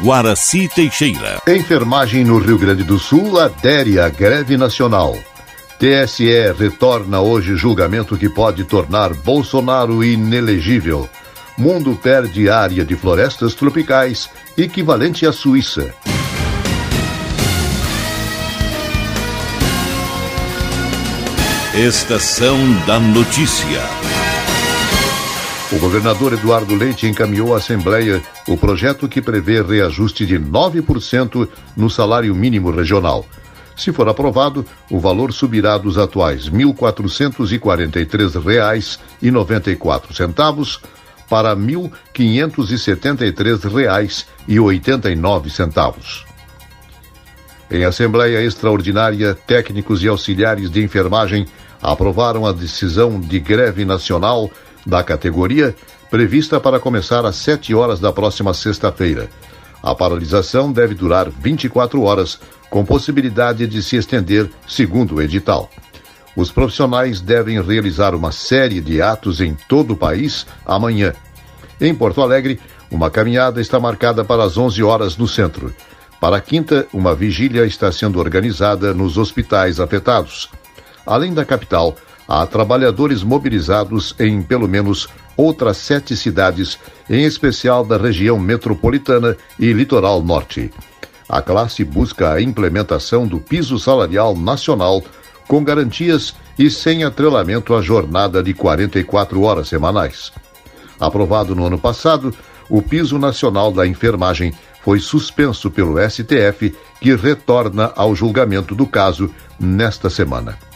Guaraci Teixeira. Enfermagem no Rio Grande do Sul adere à greve nacional. TSE retorna hoje julgamento que pode tornar Bolsonaro inelegível. Mundo perde área de florestas tropicais equivalente à Suíça. Estação da Notícia. O governador Eduardo Leite encaminhou à Assembleia o projeto que prevê reajuste de 9% no salário mínimo regional. Se for aprovado, o valor subirá dos atuais R$ 1.443,94 para R$ 1.573,89. Em Assembleia Extraordinária, técnicos e auxiliares de enfermagem aprovaram a decisão de greve nacional da categoria, prevista para começar às 7 horas da próxima sexta-feira. A paralisação deve durar 24 horas, com possibilidade de se estender, segundo o edital. Os profissionais devem realizar uma série de atos em todo o país amanhã. Em Porto Alegre, uma caminhada está marcada para as 11 horas no centro. Para a quinta, uma vigília está sendo organizada nos hospitais afetados. Além da capital, há trabalhadores mobilizados em pelo menos outras sete cidades, em especial da região metropolitana e litoral norte. A classe busca a implementação do piso salarial nacional com garantias e sem atrelamento à jornada de 44 horas semanais. Aprovado no ano passado, o piso nacional da enfermagem foi suspenso pelo STF, que retorna ao julgamento do caso nesta semana.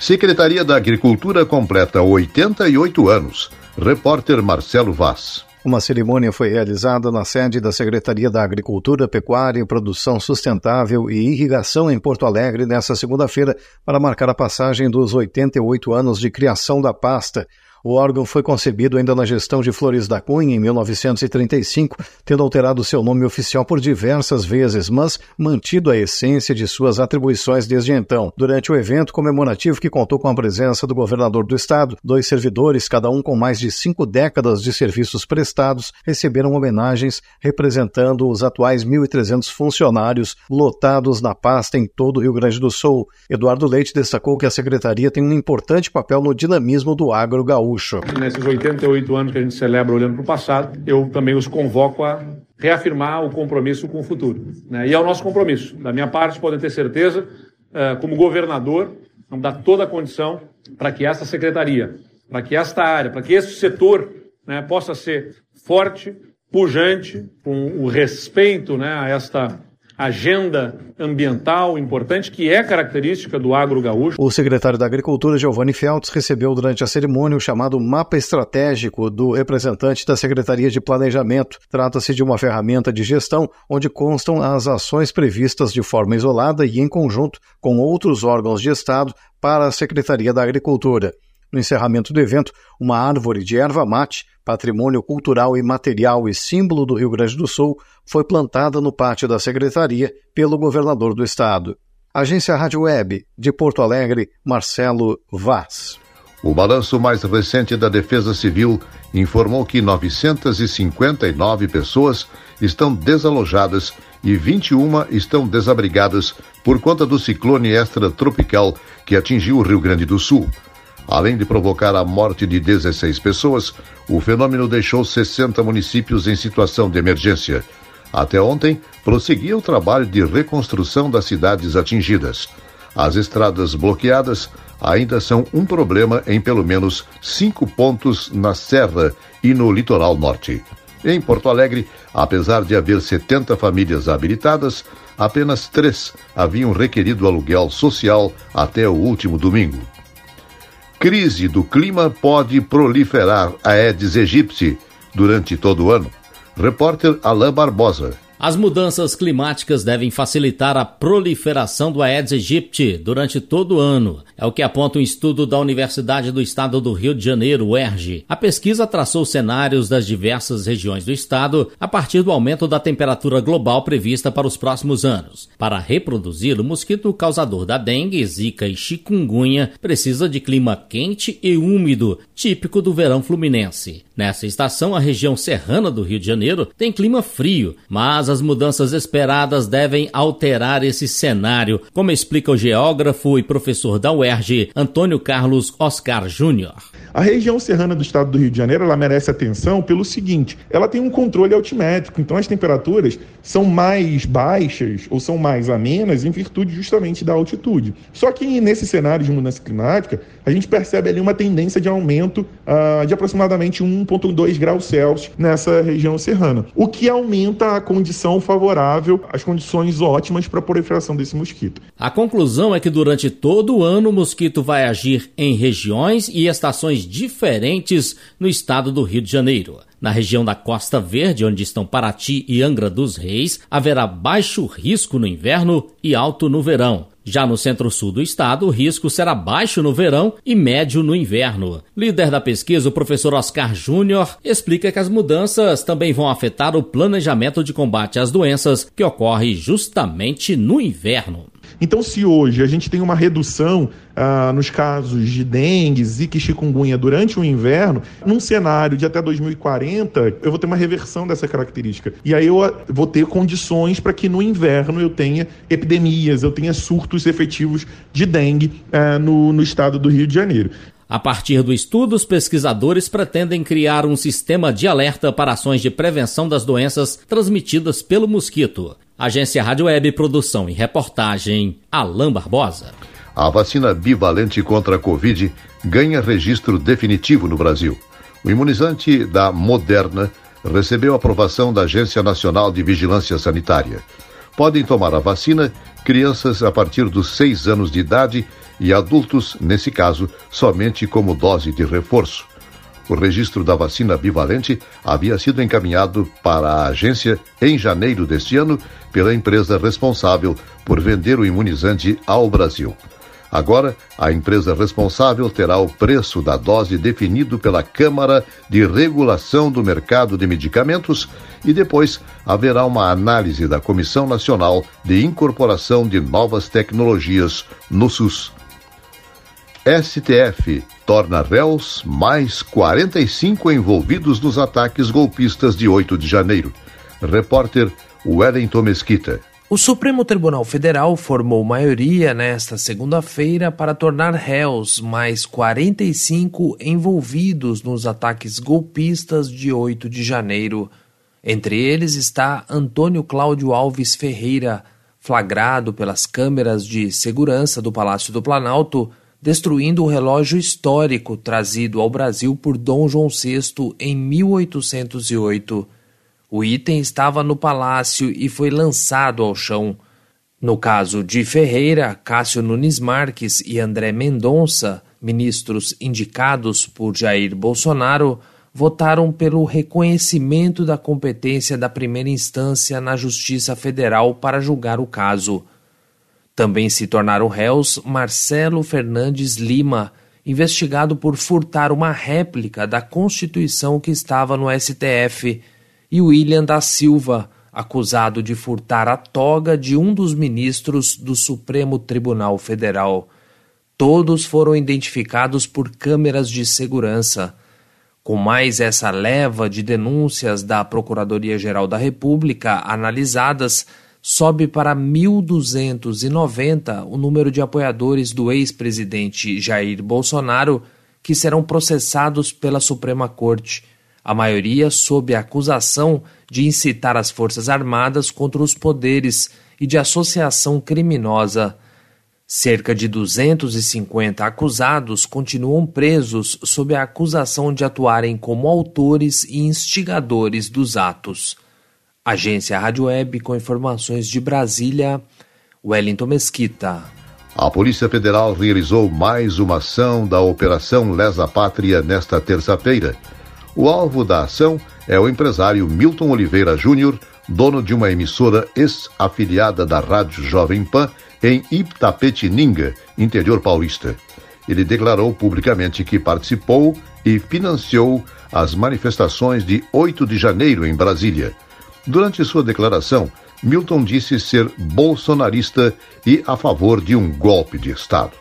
Secretaria da Agricultura completa 88 anos. Repórter Marcelo Vaz. Uma cerimônia foi realizada na sede da Secretaria da Agricultura, Pecuária, Produção Sustentável e Irrigação em Porto Alegre nesta segunda-feira para marcar a passagem dos 88 anos de criação da pasta. O órgão foi concebido ainda na gestão de Flores da Cunha, em 1935, tendo alterado seu nome oficial por diversas vezes, mas mantido a essência de suas atribuições desde então. Durante o evento comemorativo, que contou com a presença do governador do estado, dois servidores, cada um com mais de cinco décadas de serviços prestados, receberam homenagens representando os atuais 1.300 funcionários lotados na pasta em todo o Rio Grande do Sul. Eduardo Leite destacou que a secretaria tem um importante papel no dinamismo do agro gaúcho gaúcho. Nesses 88 anos que a gente celebra olhando para o passado, eu também os convoco a reafirmar o compromisso com o futuro. Né? E é o nosso compromisso. Da minha parte, podem ter certeza, eh, como governador, vamos dar toda a condição para que essa secretaria, para que esta área, para que esse setor né, possa ser forte, pujante, com o respeito né, a esta agenda ambiental importante que é característica do agro gaúcho. O secretário da Agricultura, Giovanni Feltz, recebeu durante a cerimônia o chamado mapa estratégico do representante da Secretaria de Planejamento. Trata-se de uma ferramenta de gestão onde constam as ações previstas de forma isolada e em conjunto com outros órgãos de Estado para a Secretaria da Agricultura. No encerramento do evento, uma árvore de erva mate, patrimônio cultural e material e símbolo do Rio Grande do Sul, foi plantada no pátio da secretaria pelo governador do estado. Agência Rádio Web, de Porto Alegre, Marcelo Vaz. O balanço mais recente da Defesa Civil informou que 959 pessoas estão desalojadas e 21 estão desabrigadas por conta do ciclone extratropical que atingiu o Rio Grande do Sul. Além de provocar a morte de 16 pessoas, o fenômeno deixou 60 municípios em situação de emergência. Até ontem, prosseguia o trabalho de reconstrução das cidades atingidas. As estradas bloqueadas ainda são um problema em pelo menos cinco pontos na Serra e no litoral norte. Em Porto Alegre, apesar de haver 70 famílias habilitadas, apenas três haviam requerido aluguel social até o último domingo. Crise do clima pode proliferar a Aedes aegypti durante todo o ano. Repórter Alain Barbosa. As mudanças climáticas devem facilitar a proliferação do Aedes aegypti durante todo o ano. É o que aponta um estudo da Universidade do Estado do Rio de Janeiro, UERJ. A pesquisa traçou cenários das diversas regiões do estado a partir do aumento da temperatura global prevista para os próximos anos. Para reproduzir, o mosquito causador da dengue, zika e chikungunya precisa de clima quente e úmido, típico do verão fluminense. Nessa estação, a região serrana do Rio de Janeiro tem clima frio, mas as mudanças esperadas devem alterar esse cenário, como explica o geógrafo e professor da UERJ, Antônio Carlos Oscar Júnior. A região serrana do estado do Rio de Janeiro ela merece atenção pelo seguinte: ela tem um controle altimétrico, então as temperaturas são mais baixas ou são mais amenas em virtude justamente da altitude. Só que nesse cenário de mudança climática, a gente percebe ali uma tendência de aumento uh, de aproximadamente 1,2 graus Celsius nessa região serrana, o que aumenta a condição favorável, as condições ótimas para a proliferação desse mosquito. A conclusão é que durante todo o ano o mosquito vai agir em regiões e estações diferentes no estado do Rio de Janeiro. Na região da Costa Verde, onde estão Paraty e Angra dos Reis, haverá baixo risco no inverno e alto no verão. Já no centro-sul do estado, o risco será baixo no verão e médio no inverno. Líder da pesquisa, o professor Oscar Júnior, explica que as mudanças também vão afetar o planejamento de combate às doenças que ocorre justamente no inverno. Então, se hoje a gente tem uma redução ah, nos casos de dengue, zika e chikungunya durante o inverno, num cenário de até 2040, eu vou ter uma reversão dessa característica. E aí eu ah, vou ter condições para que no inverno eu tenha epidemias, eu tenha surtos efetivos de dengue ah, no, no estado do Rio de Janeiro. A partir do estudo, os pesquisadores pretendem criar um sistema de alerta para ações de prevenção das doenças transmitidas pelo mosquito. Agência Rádio Web Produção e Reportagem, Alain Barbosa. A vacina bivalente contra a Covid ganha registro definitivo no Brasil. O imunizante da Moderna recebeu aprovação da Agência Nacional de Vigilância Sanitária. Podem tomar a vacina crianças a partir dos seis anos de idade e adultos, nesse caso, somente como dose de reforço. O registro da vacina bivalente havia sido encaminhado para a agência em janeiro deste ano pela empresa responsável por vender o imunizante ao Brasil. Agora, a empresa responsável terá o preço da dose definido pela Câmara de Regulação do Mercado de Medicamentos e depois haverá uma análise da Comissão Nacional de Incorporação de Novas Tecnologias no SUS. STF torna réus mais 45 envolvidos nos ataques golpistas de 8 de janeiro. Repórter Wellington Mesquita. O Supremo Tribunal Federal formou maioria nesta segunda-feira para tornar réus mais 45 envolvidos nos ataques golpistas de 8 de janeiro. Entre eles está Antônio Cláudio Alves Ferreira, flagrado pelas câmeras de segurança do Palácio do Planalto destruindo o relógio histórico trazido ao Brasil por Dom João VI em 1808. O item estava no palácio e foi lançado ao chão. No caso de Ferreira, Cássio Nunes Marques e André Mendonça, ministros indicados por Jair Bolsonaro, votaram pelo reconhecimento da competência da primeira instância na Justiça Federal para julgar o caso. Também se tornaram réus Marcelo Fernandes Lima, investigado por furtar uma réplica da Constituição que estava no STF, e William da Silva, acusado de furtar a toga de um dos ministros do Supremo Tribunal Federal. Todos foram identificados por câmeras de segurança. Com mais essa leva de denúncias da Procuradoria-Geral da República analisadas, sobe para 1.290 o número de apoiadores do ex-presidente Jair Bolsonaro que serão processados pela Suprema Corte, a maioria sob a acusação de incitar as Forças Armadas contra os poderes e de associação criminosa. Cerca de 250 acusados continuam presos sob a acusação de atuarem como autores e instigadores dos atos. Agência Rádio Web com informações de Brasília, Wellington Mesquita. A Polícia Federal realizou mais uma ação da Operação Lesa Pátria nesta terça-feira. O alvo da ação é o empresário Milton Oliveira Júnior, dono de uma emissora ex-afiliada da Rádio Jovem Pan em Itapetininga, interior paulista. Ele declarou publicamente que participou e financiou as manifestações de 8 de janeiro em Brasília. Durante sua declaração, Milton disse ser bolsonarista e a favor de um golpe de Estado.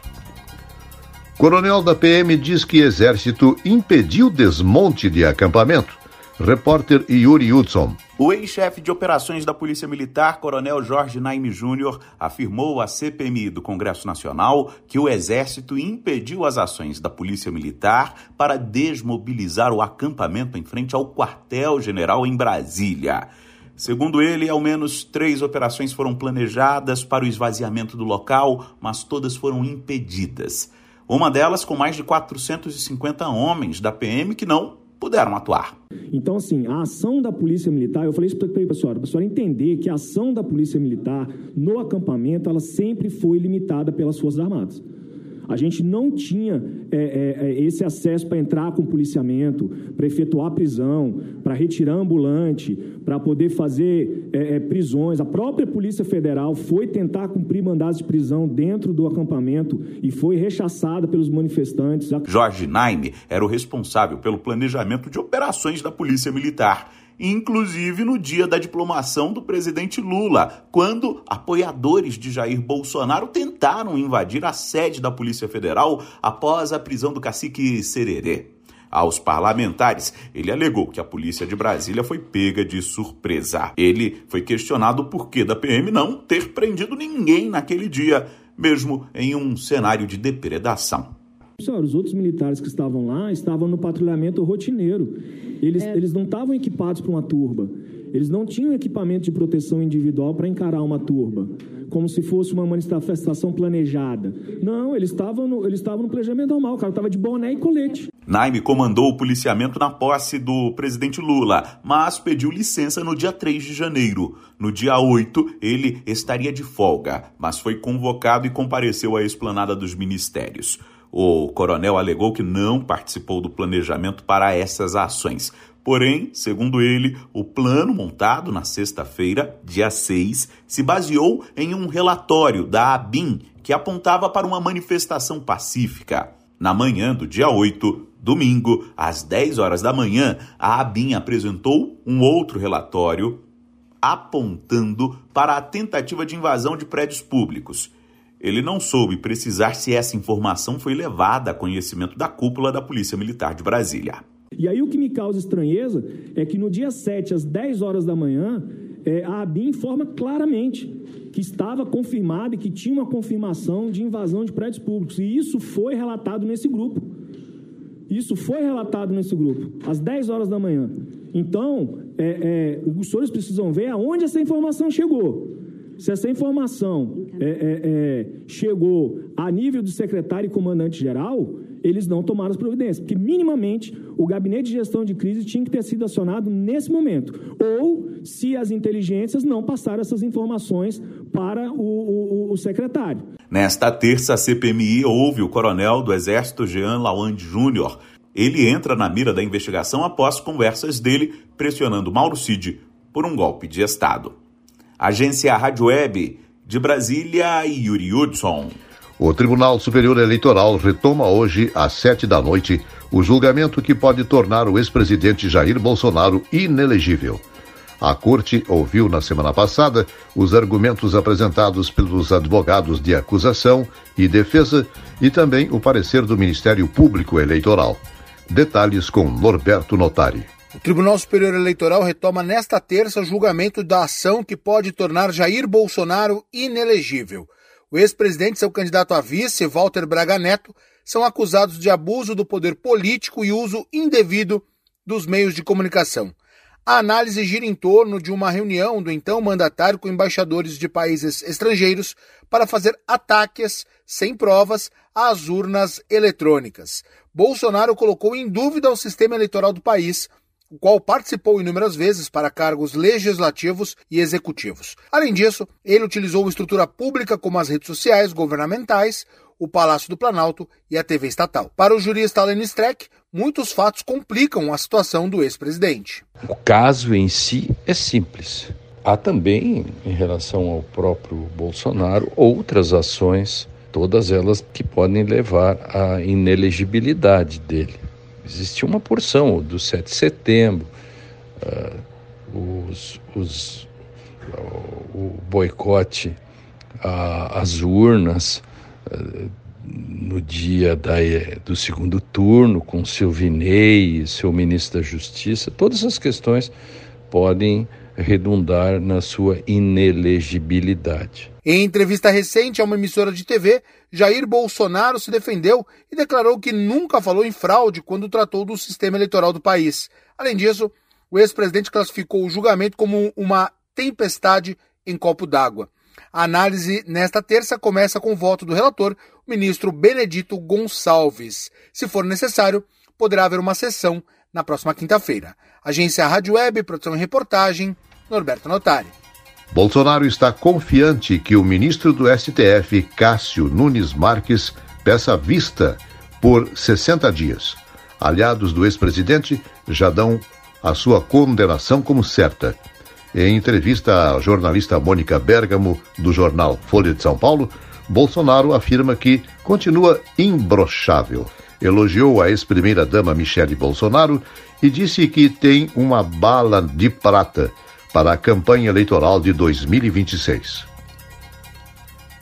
Coronel da PM diz que Exército impediu desmonte de acampamento. Repórter Yuri Hudson. O ex-chefe de operações da Polícia Militar, Coronel Jorge Naime Júnior, afirmou à CPMI do Congresso Nacional que o Exército impediu as ações da Polícia Militar para desmobilizar o acampamento em frente ao quartel-general em Brasília. Segundo ele, ao menos três operações foram planejadas para o esvaziamento do local, mas todas foram impedidas. Uma delas com mais de 450 homens da PM que não puderam atuar. Então, assim, a ação da Polícia Militar, eu falei isso para a senhora, para a senhora entender que a ação da Polícia Militar no acampamento, ela sempre foi limitada pelas Forças Armadas. A gente não tinha é, é, é esse acesso para entrar com policiamento, para efetuar prisão, para retirar ambulante, para poder fazer é, é, prisões. A própria Polícia Federal foi tentar cumprir mandados de prisão dentro do acampamento e foi rechaçada pelos manifestantes. Jorge Naime era o responsável pelo planejamento de operações da Polícia Militar inclusive no dia da diplomação do presidente Lula, quando apoiadores de Jair Bolsonaro tentaram invadir a sede da Polícia Federal após a prisão do cacique Sererê. Aos parlamentares, ele alegou que a polícia de Brasília foi pega de surpresa. Ele foi questionado por que da PM não ter prendido ninguém naquele dia, mesmo em um cenário de depredação. Senhora, os outros militares que estavam lá estavam no patrulhamento rotineiro. Eles, é. eles não estavam equipados para uma turba. Eles não tinham equipamento de proteção individual para encarar uma turba, como se fosse uma manifestação planejada. Não, eles estavam no, eles estavam no planejamento normal, o cara estava de boné e colete. Naime comandou o policiamento na posse do presidente Lula, mas pediu licença no dia 3 de janeiro. No dia 8, ele estaria de folga, mas foi convocado e compareceu à esplanada dos ministérios. O coronel alegou que não participou do planejamento para essas ações. Porém, segundo ele, o plano montado na sexta-feira, dia 6, se baseou em um relatório da ABIN que apontava para uma manifestação pacífica. Na manhã do dia 8, domingo, às 10 horas da manhã, a ABIN apresentou um outro relatório apontando para a tentativa de invasão de prédios públicos. Ele não soube precisar se essa informação foi levada a conhecimento da cúpula da Polícia Militar de Brasília. E aí o que me causa estranheza é que no dia 7, às 10 horas da manhã, é, a ABIN informa claramente que estava confirmado e que tinha uma confirmação de invasão de prédios públicos. E isso foi relatado nesse grupo. Isso foi relatado nesse grupo, às 10 horas da manhã. Então, é, é, os senhores precisam ver aonde essa informação chegou. Se essa informação é, é, é, chegou a nível do secretário e comandante-geral, eles não tomaram as providências, porque minimamente o gabinete de gestão de crise tinha que ter sido acionado nesse momento. Ou se as inteligências não passaram essas informações para o, o, o secretário. Nesta terça, a CPMI ouve o coronel do Exército Jean Lawande Júnior. Ele entra na mira da investigação após conversas dele pressionando Mauro Cid por um golpe de Estado. Agência Rádio Web de Brasília, Yuri Hudson. O Tribunal Superior Eleitoral retoma hoje, às sete da noite, o julgamento que pode tornar o ex-presidente Jair Bolsonaro inelegível. A Corte ouviu na semana passada os argumentos apresentados pelos advogados de acusação e defesa e também o parecer do Ministério Público Eleitoral. Detalhes com Norberto Notari. O Tribunal Superior Eleitoral retoma nesta terça o julgamento da ação que pode tornar Jair Bolsonaro inelegível. O ex-presidente e seu candidato a vice, Walter Braga Neto, são acusados de abuso do poder político e uso indevido dos meios de comunicação. A análise gira em torno de uma reunião do então mandatário com embaixadores de países estrangeiros para fazer ataques sem provas às urnas eletrônicas. Bolsonaro colocou em dúvida o sistema eleitoral do país o qual participou inúmeras vezes para cargos legislativos e executivos. Além disso, ele utilizou estrutura pública como as redes sociais governamentais, o Palácio do Planalto e a TV estatal. Para o jurista Alan Streck, muitos fatos complicam a situação do ex-presidente. O caso em si é simples. há também, em relação ao próprio Bolsonaro, outras ações, todas elas que podem levar à inelegibilidade dele. Existe uma porção do 7 de setembro, uh, os, os, o boicote às urnas, uh, no dia da, do segundo turno, com Silvinei, seu ministro da Justiça, todas as questões podem redundar na sua inelegibilidade. Em entrevista recente a uma emissora de TV, Jair Bolsonaro se defendeu e declarou que nunca falou em fraude quando tratou do sistema eleitoral do país. Além disso, o ex-presidente classificou o julgamento como uma tempestade em copo d'água. A análise nesta terça começa com o voto do relator, o ministro Benedito Gonçalves. Se for necessário, poderá haver uma sessão na próxima quinta-feira. Agência Rádio Web, produção e reportagem, Norberto Notari. Bolsonaro está confiante que o ministro do STF, Cássio Nunes Marques, peça vista por 60 dias. Aliados do ex-presidente já dão a sua condenação como certa. Em entrevista à jornalista Mônica Bergamo, do jornal Folha de São Paulo, Bolsonaro afirma que continua imbrochável. Elogiou a ex-primeira-dama Michele Bolsonaro e disse que tem uma bala de prata para a campanha eleitoral de 2026.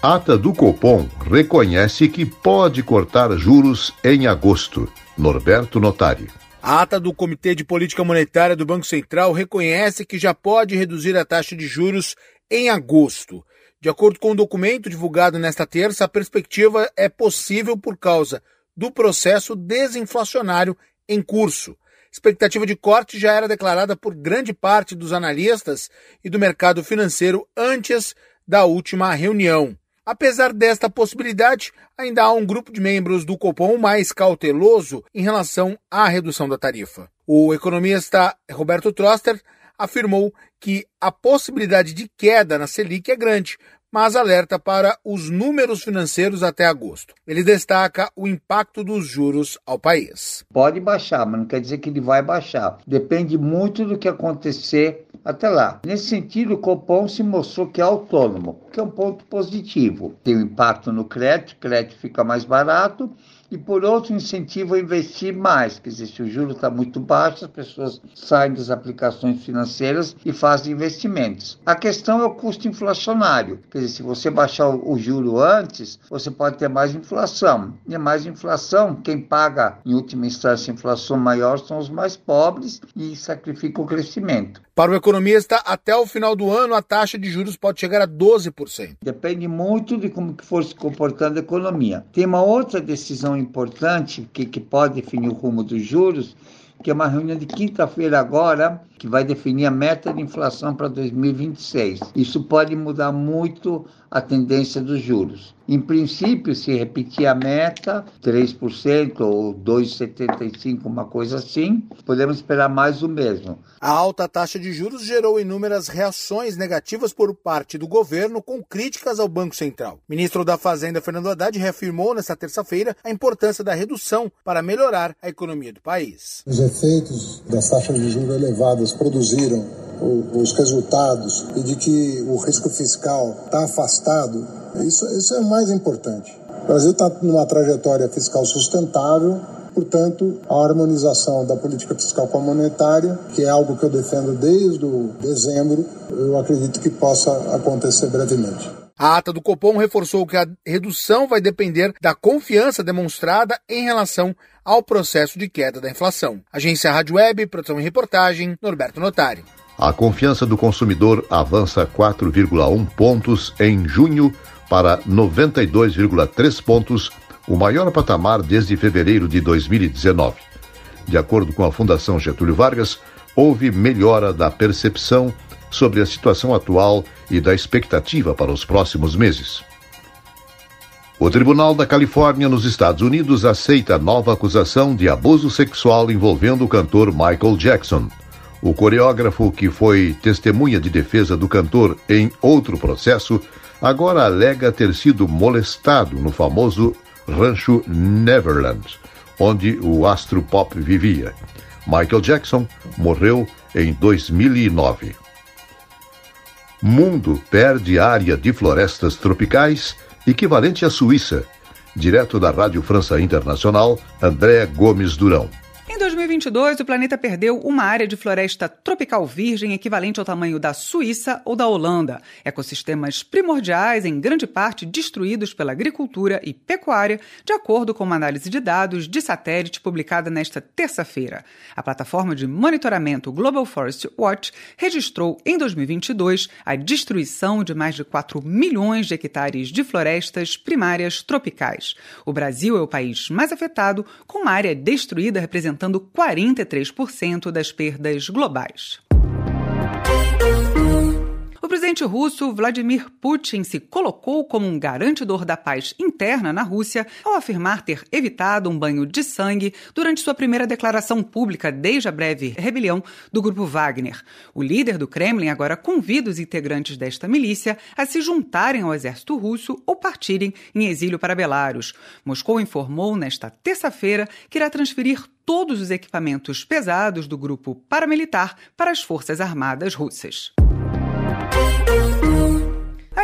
Ata do Copom reconhece que pode cortar juros em agosto. Norberto Notari. A ata do Comitê de Política Monetária do Banco Central reconhece que já pode reduzir a taxa de juros em agosto. De acordo com o um documento divulgado nesta terça, a perspectiva é possível por causa do processo desinflacionário em curso. Expectativa de corte já era declarada por grande parte dos analistas e do mercado financeiro antes da última reunião. Apesar desta possibilidade, ainda há um grupo de membros do Copom mais cauteloso em relação à redução da tarifa. O economista Roberto Troster afirmou que a possibilidade de queda na Selic é grande, mas alerta para os números financeiros até agosto. Ele destaca o impacto dos juros ao país. Pode baixar, mas não quer dizer que ele vai baixar. Depende muito do que acontecer até lá. Nesse sentido, o Copom se mostrou que é autônomo, que é um ponto positivo. Tem um impacto no crédito, o crédito fica mais barato e por outro incentivo a investir mais, quer dizer, se o juro está muito baixo, as pessoas saem das aplicações financeiras e fazem investimentos. A questão é o custo inflacionário, quer dizer, se você baixar o juro antes, você pode ter mais inflação. E mais inflação, quem paga em última instância inflação maior são os mais pobres e sacrifica o crescimento. Para o economista, até o final do ano a taxa de juros pode chegar a 12%. Depende muito de como que for se comportando a economia. Tem uma outra decisão importante que, que pode definir o rumo dos juros, que é uma reunião de quinta-feira agora, que vai definir a meta de inflação para 2026. Isso pode mudar muito a tendência dos juros. Em princípio, se repetir a meta, 3% ou 2,75%, uma coisa assim, podemos esperar mais o mesmo. A alta taxa de juros gerou inúmeras reações negativas por parte do governo, com críticas ao Banco Central. O ministro da Fazenda, Fernando Haddad, reafirmou nesta terça-feira a importância da redução para melhorar a economia do país. Os efeitos das taxas de juros elevadas produziram os resultados e de que o risco fiscal está afastado, isso, isso é o mais importante. O Brasil está numa trajetória fiscal sustentável, portanto, a harmonização da política fiscal com a monetária, que é algo que eu defendo desde o dezembro, eu acredito que possa acontecer brevemente. A ata do Copom reforçou que a redução vai depender da confiança demonstrada em relação ao processo de queda da inflação. Agência Rádio Web, produção e reportagem, Norberto Notari. A confiança do consumidor avança 4,1 pontos em junho para 92,3 pontos, o maior patamar desde fevereiro de 2019. De acordo com a Fundação Getúlio Vargas, houve melhora da percepção sobre a situação atual e da expectativa para os próximos meses. O Tribunal da Califórnia, nos Estados Unidos, aceita nova acusação de abuso sexual envolvendo o cantor Michael Jackson. O coreógrafo, que foi testemunha de defesa do cantor em outro processo, agora alega ter sido molestado no famoso rancho Neverland, onde o astro pop vivia. Michael Jackson morreu em 2009. Mundo perde área de florestas tropicais equivalente à Suíça. Direto da Rádio França Internacional, André Gomes Durão. Em 2022, o planeta perdeu uma área de floresta tropical virgem equivalente ao tamanho da Suíça ou da Holanda. Ecossistemas primordiais, em grande parte destruídos pela agricultura e pecuária, de acordo com uma análise de dados de satélite publicada nesta terça-feira. A plataforma de monitoramento Global Forest Watch registrou em 2022 a destruição de mais de 4 milhões de hectares de florestas primárias tropicais. O Brasil é o país mais afetado, com uma área destruída representando representando 43% das perdas globais. Presidente russo Vladimir Putin se colocou como um garantidor da paz interna na Rússia ao afirmar ter evitado um banho de sangue durante sua primeira declaração pública desde a breve rebelião do grupo Wagner. O líder do Kremlin agora convida os integrantes desta milícia a se juntarem ao exército russo ou partirem em exílio para Belarus. Moscou informou nesta terça-feira que irá transferir todos os equipamentos pesados do grupo paramilitar para as Forças Armadas russas.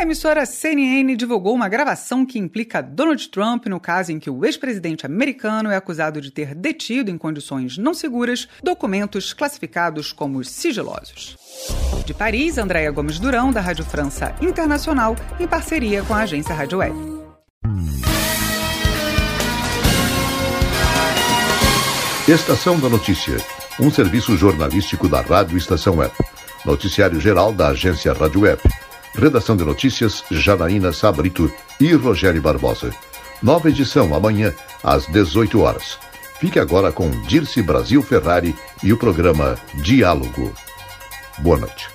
A emissora CNN divulgou uma gravação que implica Donald Trump no caso em que o ex-presidente americano é acusado de ter detido em condições não seguras documentos classificados como sigilosos. De Paris, Andréa Gomes Durão, da Rádio França Internacional, em parceria com a agência Rádio Web. Estação da Notícia, um serviço jornalístico da Rádio Estação Web. Noticiário geral da agência Rádio Web. Redação de notícias Janaína Sabrito e Rogério Barbosa. Nova edição amanhã às 18 horas. Fique agora com Dirce Brasil Ferrari e o programa Diálogo. Boa noite.